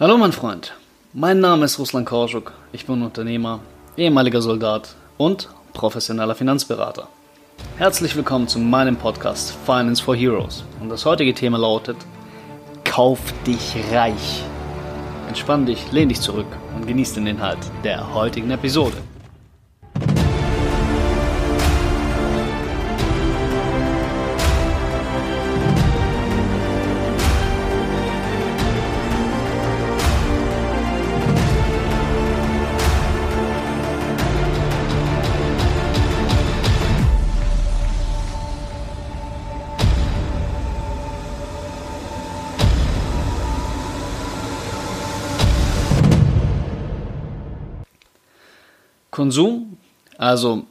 Hallo mein Freund, mein Name ist Ruslan Korschuk, ich bin Unternehmer, ehemaliger Soldat und professioneller Finanzberater. Herzlich willkommen zu meinem Podcast Finance for Heroes und das heutige Thema lautet Kauf dich reich. Entspann dich, lehn dich zurück und genieß den Inhalt der heutigen Episode. Konsum, also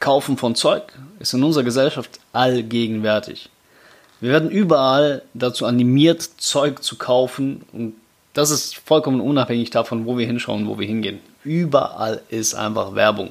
Kaufen von Zeug, ist in unserer Gesellschaft allgegenwärtig. Wir werden überall dazu animiert, Zeug zu kaufen und das ist vollkommen unabhängig davon, wo wir hinschauen, wo wir hingehen. Überall ist einfach Werbung.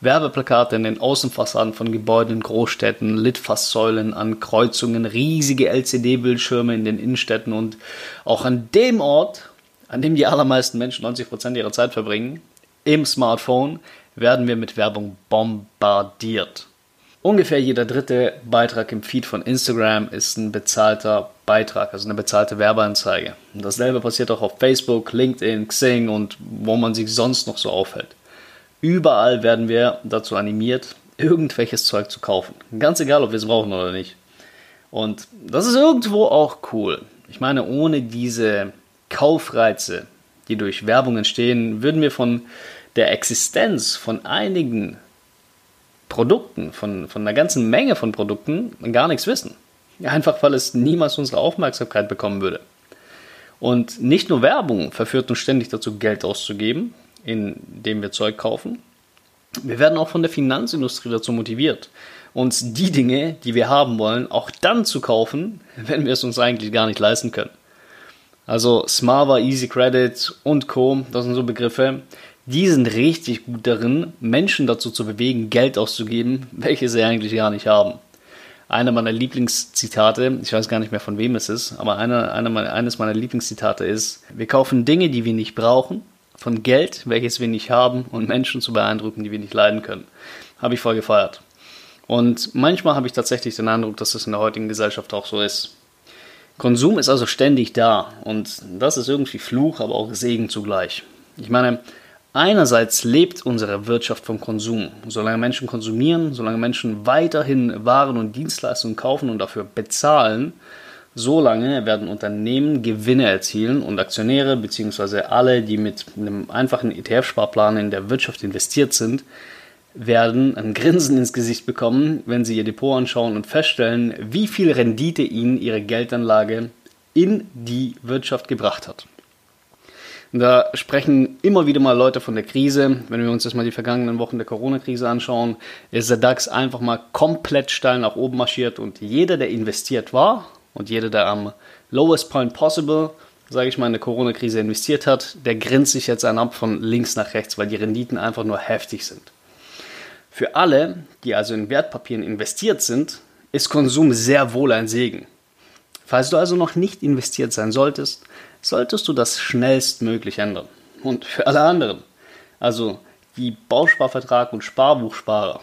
Werbeplakate in den Außenfassaden von Gebäuden Großstädten, Litfaßsäulen an Kreuzungen, riesige LCD-Bildschirme in den Innenstädten und auch an dem Ort, an dem die allermeisten Menschen 90% ihrer Zeit verbringen, im Smartphone werden wir mit Werbung bombardiert. Ungefähr jeder dritte Beitrag im Feed von Instagram ist ein bezahlter Beitrag, also eine bezahlte Werbeanzeige. Und dasselbe passiert auch auf Facebook, LinkedIn, Xing und wo man sich sonst noch so aufhält. Überall werden wir dazu animiert, irgendwelches Zeug zu kaufen. Ganz egal, ob wir es brauchen oder nicht. Und das ist irgendwo auch cool. Ich meine, ohne diese Kaufreize, die durch Werbung entstehen, würden wir von der Existenz von einigen Produkten, von, von einer ganzen Menge von Produkten gar nichts wissen. Einfach weil es niemals unsere Aufmerksamkeit bekommen würde. Und nicht nur Werbung verführt uns ständig dazu, Geld auszugeben, indem wir Zeug kaufen. Wir werden auch von der Finanzindustrie dazu motiviert, uns die Dinge, die wir haben wollen, auch dann zu kaufen, wenn wir es uns eigentlich gar nicht leisten können. Also Smava, Easy Credit und Co., das sind so Begriffe, die sind richtig gut darin, Menschen dazu zu bewegen, Geld auszugeben, welche sie eigentlich gar nicht haben. Einer meiner Lieblingszitate, ich weiß gar nicht mehr von wem es ist, aber eine, eine eines meiner Lieblingszitate ist, wir kaufen Dinge, die wir nicht brauchen, von Geld, welches wir nicht haben, und Menschen zu beeindrucken, die wir nicht leiden können. Habe ich voll gefeiert. Und manchmal habe ich tatsächlich den Eindruck, dass das in der heutigen Gesellschaft auch so ist. Konsum ist also ständig da und das ist irgendwie Fluch, aber auch Segen zugleich. Ich meine, einerseits lebt unsere Wirtschaft vom Konsum. Solange Menschen konsumieren, solange Menschen weiterhin Waren und Dienstleistungen kaufen und dafür bezahlen, solange werden Unternehmen Gewinne erzielen und Aktionäre bzw. alle, die mit einem einfachen ETF-Sparplan in der Wirtschaft investiert sind, werden ein Grinsen ins Gesicht bekommen, wenn sie ihr Depot anschauen und feststellen, wie viel Rendite ihnen ihre Geldanlage in die Wirtschaft gebracht hat. da sprechen immer wieder mal Leute von der Krise. Wenn wir uns jetzt mal die vergangenen Wochen der Corona-Krise anschauen, ist der DAX einfach mal komplett steil nach oben marschiert und jeder, der investiert war und jeder, der am lowest point possible, sage ich mal, in der Corona-Krise investiert hat, der grinst sich jetzt einen ab von links nach rechts, weil die Renditen einfach nur heftig sind. Für alle, die also in Wertpapieren investiert sind, ist Konsum sehr wohl ein Segen. Falls du also noch nicht investiert sein solltest, solltest du das schnellstmöglich ändern. Und für alle anderen, also die Bausparvertrag- und Sparbuchsparer,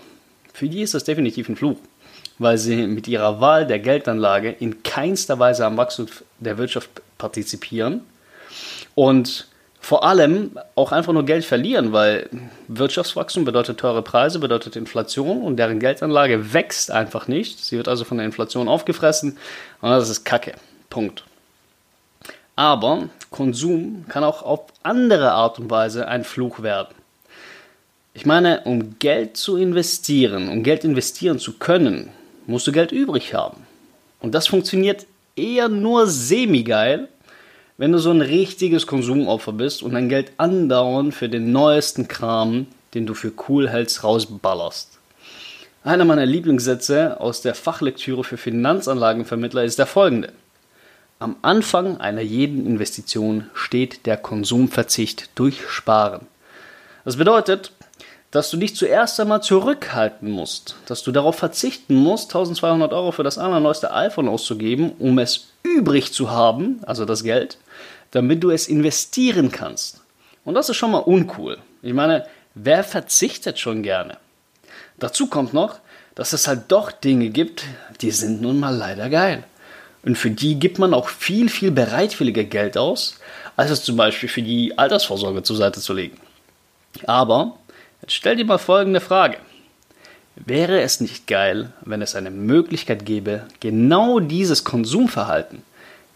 für die ist das definitiv ein Fluch, weil sie mit ihrer Wahl der Geldanlage in keinster Weise am Wachstum der Wirtschaft partizipieren und vor allem auch einfach nur Geld verlieren, weil Wirtschaftswachstum bedeutet teure Preise, bedeutet Inflation und deren Geldanlage wächst einfach nicht. Sie wird also von der Inflation aufgefressen und das ist Kacke. Punkt. Aber Konsum kann auch auf andere Art und Weise ein Fluch werden. Ich meine, um Geld zu investieren, um Geld investieren zu können, musst du Geld übrig haben. Und das funktioniert eher nur semi-geil, wenn du so ein richtiges Konsumopfer bist und dein Geld andauernd für den neuesten Kram, den du für cool hältst, rausballerst. Einer meiner Lieblingssätze aus der Fachlektüre für Finanzanlagenvermittler ist der folgende. Am Anfang einer jeden Investition steht der Konsumverzicht durch Sparen. Das bedeutet, dass du dich zuerst einmal zurückhalten musst, dass du darauf verzichten musst, 1200 Euro für das allerneueste iPhone auszugeben, um es übrig zu haben, also das Geld, damit du es investieren kannst. Und das ist schon mal uncool. Ich meine, wer verzichtet schon gerne? Dazu kommt noch, dass es halt doch Dinge gibt, die sind nun mal leider geil. Und für die gibt man auch viel, viel bereitwilliger Geld aus, als es zum Beispiel für die Altersvorsorge zur Seite zu legen. Aber jetzt stell dir mal folgende Frage. Wäre es nicht geil, wenn es eine Möglichkeit gäbe, genau dieses Konsumverhalten,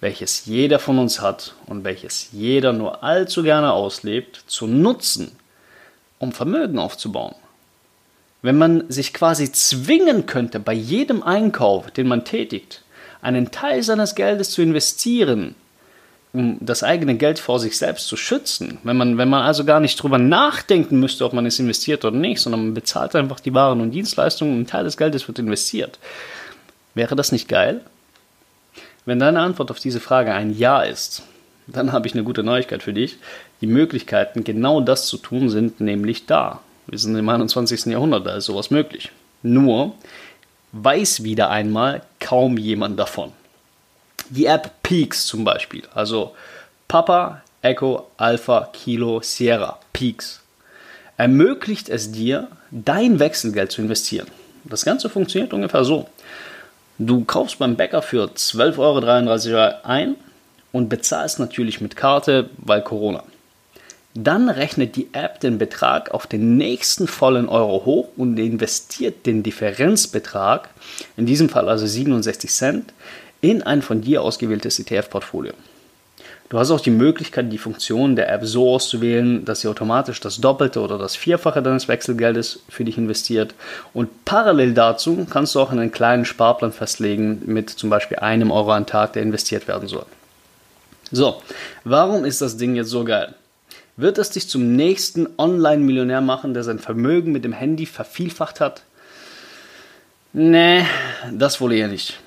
welches jeder von uns hat und welches jeder nur allzu gerne auslebt, zu nutzen, um Vermögen aufzubauen? Wenn man sich quasi zwingen könnte, bei jedem Einkauf, den man tätigt, einen Teil seines Geldes zu investieren, um das eigene Geld vor sich selbst zu schützen. Wenn man, wenn man also gar nicht drüber nachdenken müsste, ob man es investiert oder nicht, sondern man bezahlt einfach die Waren und Dienstleistungen und ein Teil des Geldes wird investiert. Wäre das nicht geil? Wenn deine Antwort auf diese Frage ein Ja ist, dann habe ich eine gute Neuigkeit für dich. Die Möglichkeiten, genau das zu tun, sind nämlich da. Wir sind im 21. Jahrhundert, da ist sowas möglich. Nur weiß wieder einmal kaum jemand davon. Die App Peaks zum Beispiel, also Papa, Echo, Alpha, Kilo, Sierra, Peaks, ermöglicht es dir, dein Wechselgeld zu investieren. Das Ganze funktioniert ungefähr so. Du kaufst beim Bäcker für 12,33 Euro ein und bezahlst natürlich mit Karte, weil Corona. Dann rechnet die App den Betrag auf den nächsten vollen Euro hoch und investiert den Differenzbetrag, in diesem Fall also 67 Cent, in ein von dir ausgewähltes ETF-Portfolio. Du hast auch die Möglichkeit, die Funktion der App so auszuwählen, dass sie automatisch das Doppelte oder das Vierfache deines Wechselgeldes für dich investiert. Und parallel dazu kannst du auch einen kleinen Sparplan festlegen mit zum Beispiel einem Euro am Tag, der investiert werden soll. So, warum ist das Ding jetzt so geil? Wird es dich zum nächsten Online-Millionär machen, der sein Vermögen mit dem Handy vervielfacht hat? Nee, das wohl eher nicht.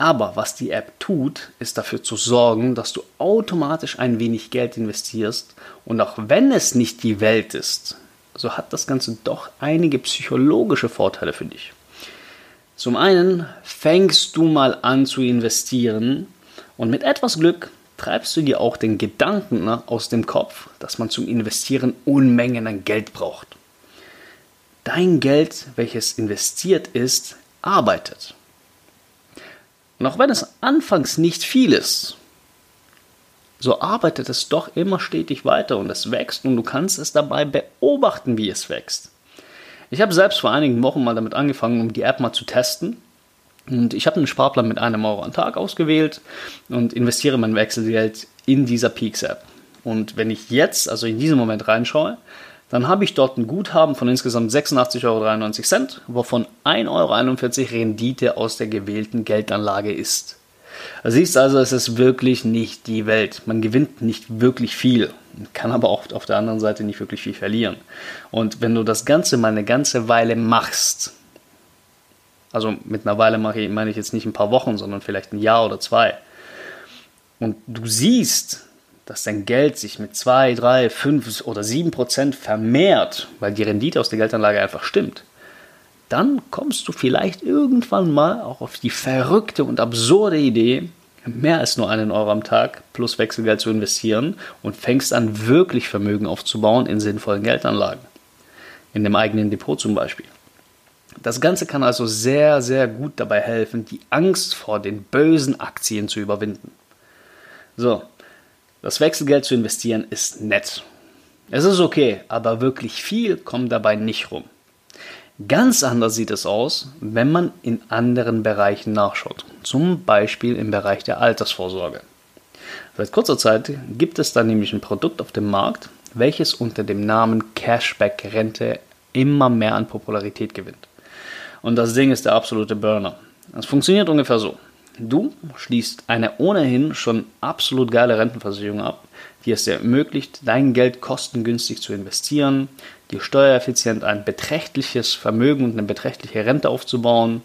Aber was die App tut, ist dafür zu sorgen, dass du automatisch ein wenig Geld investierst und auch wenn es nicht die Welt ist, so hat das Ganze doch einige psychologische Vorteile für dich. Zum einen fängst du mal an zu investieren und mit etwas Glück treibst du dir auch den Gedanken ne, aus dem Kopf, dass man zum Investieren Unmengen an Geld braucht. Dein Geld, welches investiert ist, arbeitet. Und auch wenn es anfangs nicht viel ist, so arbeitet es doch immer stetig weiter und es wächst und du kannst es dabei beobachten, wie es wächst. Ich habe selbst vor einigen Wochen mal damit angefangen, um die App mal zu testen und ich habe einen Sparplan mit einem Euro am Tag ausgewählt und investiere mein Wechselgeld in dieser Peaks-App. Und wenn ich jetzt, also in diesem Moment reinschaue, dann habe ich dort ein Guthaben von insgesamt 86,93 Euro, wovon 1,41 Euro Rendite aus der gewählten Geldanlage ist. Du siehst also, es ist wirklich nicht die Welt. Man gewinnt nicht wirklich viel, kann aber auch auf der anderen Seite nicht wirklich viel verlieren. Und wenn du das Ganze mal eine ganze Weile machst, also mit einer Weile mache ich, meine ich jetzt nicht ein paar Wochen, sondern vielleicht ein Jahr oder zwei. Und du siehst, dass dein Geld sich mit 2, 3, 5 oder 7 Prozent vermehrt, weil die Rendite aus der Geldanlage einfach stimmt, dann kommst du vielleicht irgendwann mal auch auf die verrückte und absurde Idee, mehr als nur einen Euro am Tag plus Wechselgeld zu investieren und fängst an, wirklich Vermögen aufzubauen in sinnvollen Geldanlagen. In dem eigenen Depot zum Beispiel. Das Ganze kann also sehr, sehr gut dabei helfen, die Angst vor den bösen Aktien zu überwinden. So, das Wechselgeld zu investieren ist nett. Es ist okay, aber wirklich viel kommt dabei nicht rum. Ganz anders sieht es aus, wenn man in anderen Bereichen nachschaut, zum Beispiel im Bereich der Altersvorsorge. Seit kurzer Zeit gibt es da nämlich ein Produkt auf dem Markt, welches unter dem Namen Cashback-Rente immer mehr an Popularität gewinnt. Und das Ding ist der absolute Burner. Es funktioniert ungefähr so. Du schließt eine ohnehin schon absolut geile Rentenversicherung ab, die es dir ermöglicht, dein Geld kostengünstig zu investieren, dir steuereffizient ein beträchtliches Vermögen und eine beträchtliche Rente aufzubauen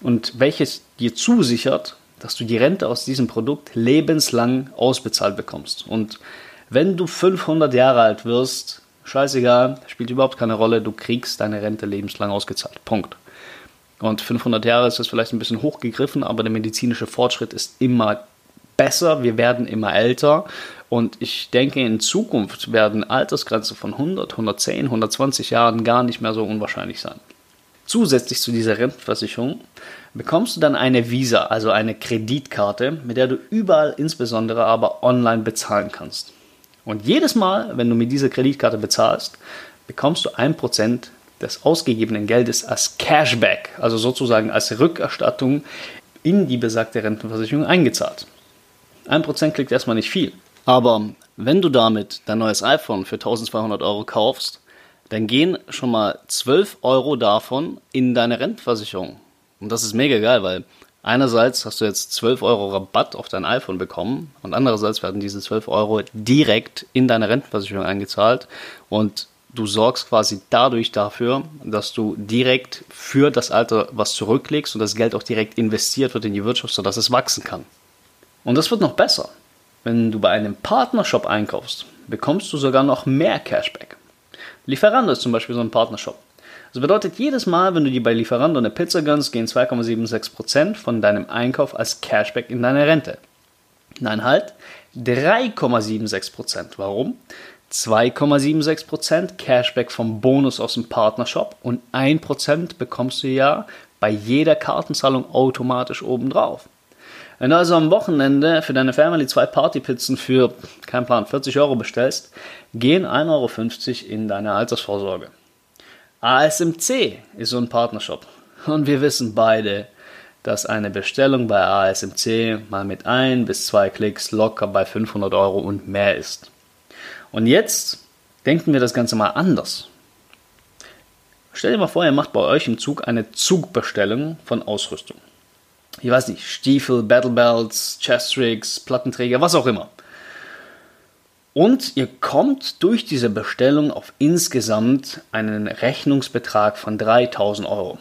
und welches dir zusichert, dass du die Rente aus diesem Produkt lebenslang ausbezahlt bekommst. Und wenn du 500 Jahre alt wirst, scheißegal, spielt überhaupt keine Rolle, du kriegst deine Rente lebenslang ausgezahlt. Punkt. Und 500 Jahre ist das vielleicht ein bisschen hochgegriffen, aber der medizinische Fortschritt ist immer besser, wir werden immer älter Und ich denke, in Zukunft werden Altersgrenzen von 100, 110, 120 Jahren gar nicht mehr so unwahrscheinlich sein. Zusätzlich zu dieser Rentenversicherung bekommst du dann eine Visa, also eine Kreditkarte, mit der du überall, insbesondere aber online bezahlen kannst. Und jedes Mal, wenn du mit dieser Kreditkarte bezahlst, bekommst du 1% des ausgegebenen Geldes als Cashback, also sozusagen als Rückerstattung in die besagte Rentenversicherung eingezahlt. 1% klingt erstmal nicht viel, aber wenn du damit dein neues iPhone für 1200 Euro kaufst, dann gehen schon mal 12 Euro davon in deine Rentenversicherung. Und das ist mega geil, weil einerseits hast du jetzt 12 Euro Rabatt auf dein iPhone bekommen und andererseits werden diese 12 Euro direkt in deine Rentenversicherung eingezahlt und du sorgst quasi dadurch dafür, dass du direkt für das Alter was zurücklegst und das Geld auch direkt investiert wird in die Wirtschaft, sodass es wachsen kann. Und das wird noch besser. Wenn du bei einem Partnershop einkaufst, bekommst du sogar noch mehr Cashback. Lieferando ist zum Beispiel so ein Partnershop. Das bedeutet, jedes Mal, wenn du dir bei Lieferando eine Pizza gönnst, gehen 2,76% von deinem Einkauf als Cashback in deine Rente. Nein, halt, 3,76%. Warum? 2,76% Cashback vom Bonus aus dem Partnershop und 1% bekommst du ja bei jeder Kartenzahlung automatisch obendrauf. Wenn du also am Wochenende für deine Family zwei Partypizzen für, kein Plan, 40 Euro bestellst, gehen 1,50 Euro in deine Altersvorsorge. ASMC ist so ein Partnershop. Und wir wissen beide, dass eine Bestellung bei ASMC mal mit ein bis zwei Klicks locker bei 500 Euro und mehr ist. Und jetzt denken wir das Ganze mal anders. Stell dir mal vor, ihr macht bei euch im Zug eine Zugbestellung von Ausrüstung ich weiß nicht, Stiefel, Battlebelts, Chestricks, Plattenträger, was auch immer. Und ihr kommt durch diese Bestellung auf insgesamt einen Rechnungsbetrag von 3000 Euro.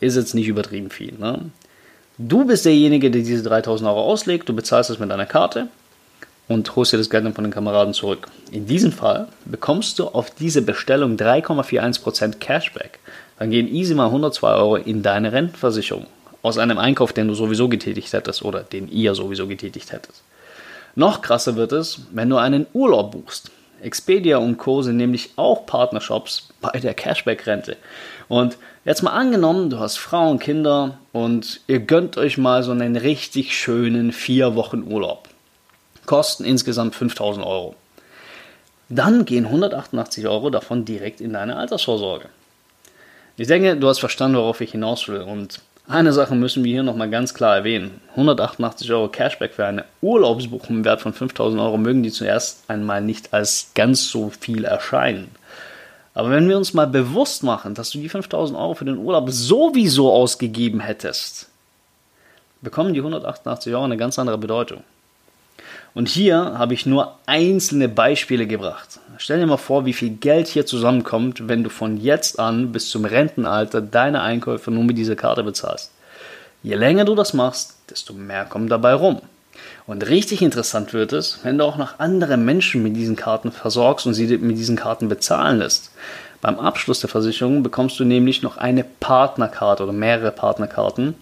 Ist jetzt nicht übertrieben viel. Ne? Du bist derjenige, der diese 3000 Euro auslegt, du bezahlst es mit deiner Karte und holst dir das Geld dann von den Kameraden zurück. In diesem Fall bekommst du auf diese Bestellung 3,41% Cashback. Dann gehen easy mal 102 Euro in deine Rentenversicherung aus einem Einkauf, den du sowieso getätigt hättest oder den ihr sowieso getätigt hättet. Noch krasser wird es, wenn du einen Urlaub buchst. Expedia und Co. sind nämlich auch Partnershops bei der Cashback-Rente. Und jetzt mal angenommen, du hast Frau und Kinder und ihr gönnt euch mal so einen richtig schönen vier Wochen Urlaub. Kosten insgesamt 5000 Euro. Dann gehen 188 Euro davon direkt in deine Altersvorsorge. Ich denke, du hast verstanden, worauf ich hinaus will. Und eine Sache müssen wir hier nochmal ganz klar erwähnen. 188 Euro Cashback für eine Urlaubsbuchung im Wert von 5000 Euro mögen die zuerst einmal nicht als ganz so viel erscheinen. Aber wenn wir uns mal bewusst machen, dass du die 5000 Euro für den Urlaub sowieso ausgegeben hättest, bekommen die 188 Euro eine ganz andere Bedeutung. Und hier habe ich nur einzelne Beispiele gebracht. Stell dir mal vor, wie viel Geld hier zusammenkommt, wenn du von jetzt an bis zum Rentenalter deine Einkäufe nur mit dieser Karte bezahlst. Je länger du das machst, desto mehr kommt dabei rum. Und richtig interessant wird es, wenn du auch noch andere Menschen mit diesen Karten versorgst und sie mit diesen Karten bezahlen lässt. Beim Abschluss der Versicherung bekommst du nämlich noch eine Partnerkarte oder mehrere Partnerkarten,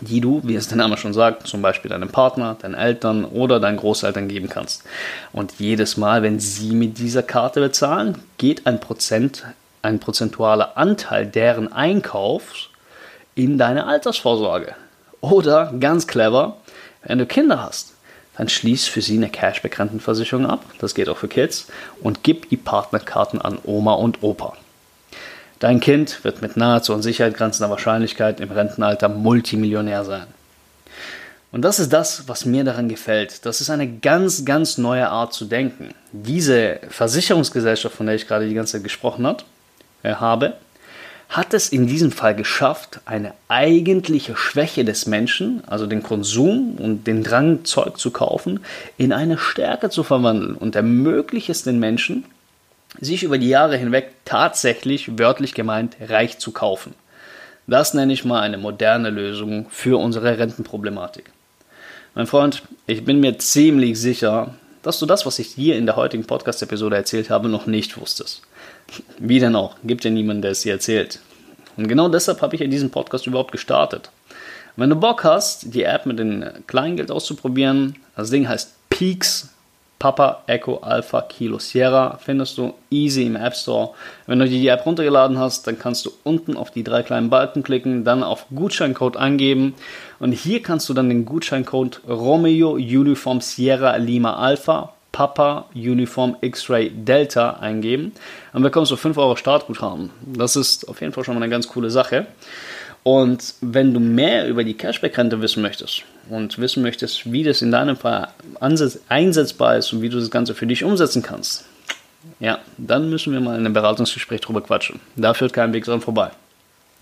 die du, wie es der Name schon sagt, zum Beispiel deinem Partner, deinen Eltern oder deinen Großeltern geben kannst. Und jedes Mal, wenn sie mit dieser Karte bezahlen, geht ein Prozent, ein prozentualer Anteil deren Einkaufs in deine Altersvorsorge. Oder ganz clever, wenn du Kinder hast, dann schließ für sie eine Cashback-Rentenversicherung ab, das geht auch für Kids, und gib die Partnerkarten an Oma und Opa. Dein Kind wird mit nahezu an Sicherheit grenzender Wahrscheinlichkeit im Rentenalter Multimillionär sein. Und das ist das, was mir daran gefällt. Das ist eine ganz, ganz neue Art zu denken. Diese Versicherungsgesellschaft, von der ich gerade die ganze Zeit gesprochen hat, äh, habe, hat es in diesem Fall geschafft, eine eigentliche Schwäche des Menschen, also den Konsum und den Drang, Zeug zu kaufen, in eine Stärke zu verwandeln und ermöglicht es den Menschen, sich über die Jahre hinweg tatsächlich, wörtlich gemeint, reich zu kaufen. Das nenne ich mal eine moderne Lösung für unsere Rentenproblematik. Mein Freund, ich bin mir ziemlich sicher, dass du das, was ich dir in der heutigen Podcast-Episode erzählt habe, noch nicht wusstest. Wie denn auch? Gibt ja niemanden, der es dir erzählt. Und genau deshalb habe ich ja diesen Podcast überhaupt gestartet. wenn du Bock hast, die App mit dem Kleingeld auszuprobieren, das Ding heißt Peaks Papa Echo Alpha Kilo Sierra findest du easy im App Store. Wenn du dir die App runtergeladen hast, dann kannst du unten auf die drei kleinen Balken klicken, dann auf Gutscheincode eingeben und hier kannst du dann den Gutscheincode Romeo Uniform Sierra Lima Alpha Papa Uniform X-Ray Delta eingeben. Dann bekommst du 5 Euro Startguthaben. Das ist auf jeden Fall schon mal eine ganz coole Sache. Und wenn du mehr über die Cashback-Rente wissen möchtest und wissen möchtest, wie das in deinem Fall einsetzbar ist und wie du das Ganze für dich umsetzen kannst, ja, dann müssen wir mal in einem Beratungsgespräch drüber quatschen. Da führt kein Weg dran vorbei.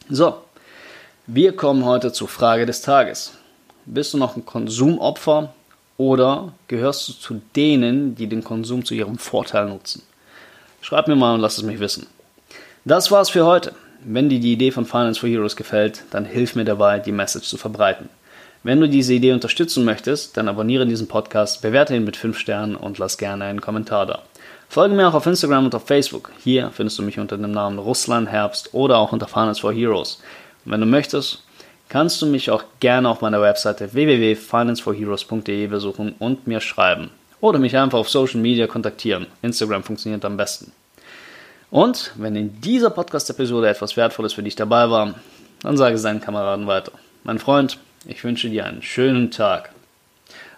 So, wir kommen heute zur Frage des Tages. Bist du noch ein Konsumopfer oder gehörst du zu denen, die den Konsum zu ihrem Vorteil nutzen? Schreib mir mal und lass es mich wissen. Das war's für heute. Wenn dir die Idee von Finance for Heroes gefällt, dann hilf mir dabei, die Message zu verbreiten. Wenn du diese Idee unterstützen möchtest, dann abonniere diesen Podcast, bewerte ihn mit 5 Sternen und lass gerne einen Kommentar da. Folge mir auch auf Instagram und auf Facebook. Hier findest du mich unter dem Namen Russland Herbst oder auch unter Finance for Heroes. Und wenn du möchtest, kannst du mich auch gerne auf meiner Webseite www.financeforheroes.de besuchen und mir schreiben. Oder mich einfach auf Social Media kontaktieren. Instagram funktioniert am besten. Und wenn in dieser Podcast-Episode etwas Wertvolles für dich dabei war, dann sage es deinen Kameraden weiter. Mein Freund, ich wünsche dir einen schönen Tag.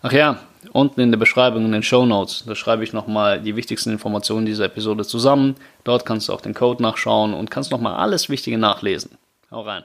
Ach ja, unten in der Beschreibung in den Show Notes, da schreibe ich nochmal die wichtigsten Informationen dieser Episode zusammen. Dort kannst du auch den Code nachschauen und kannst nochmal alles Wichtige nachlesen. Hau rein.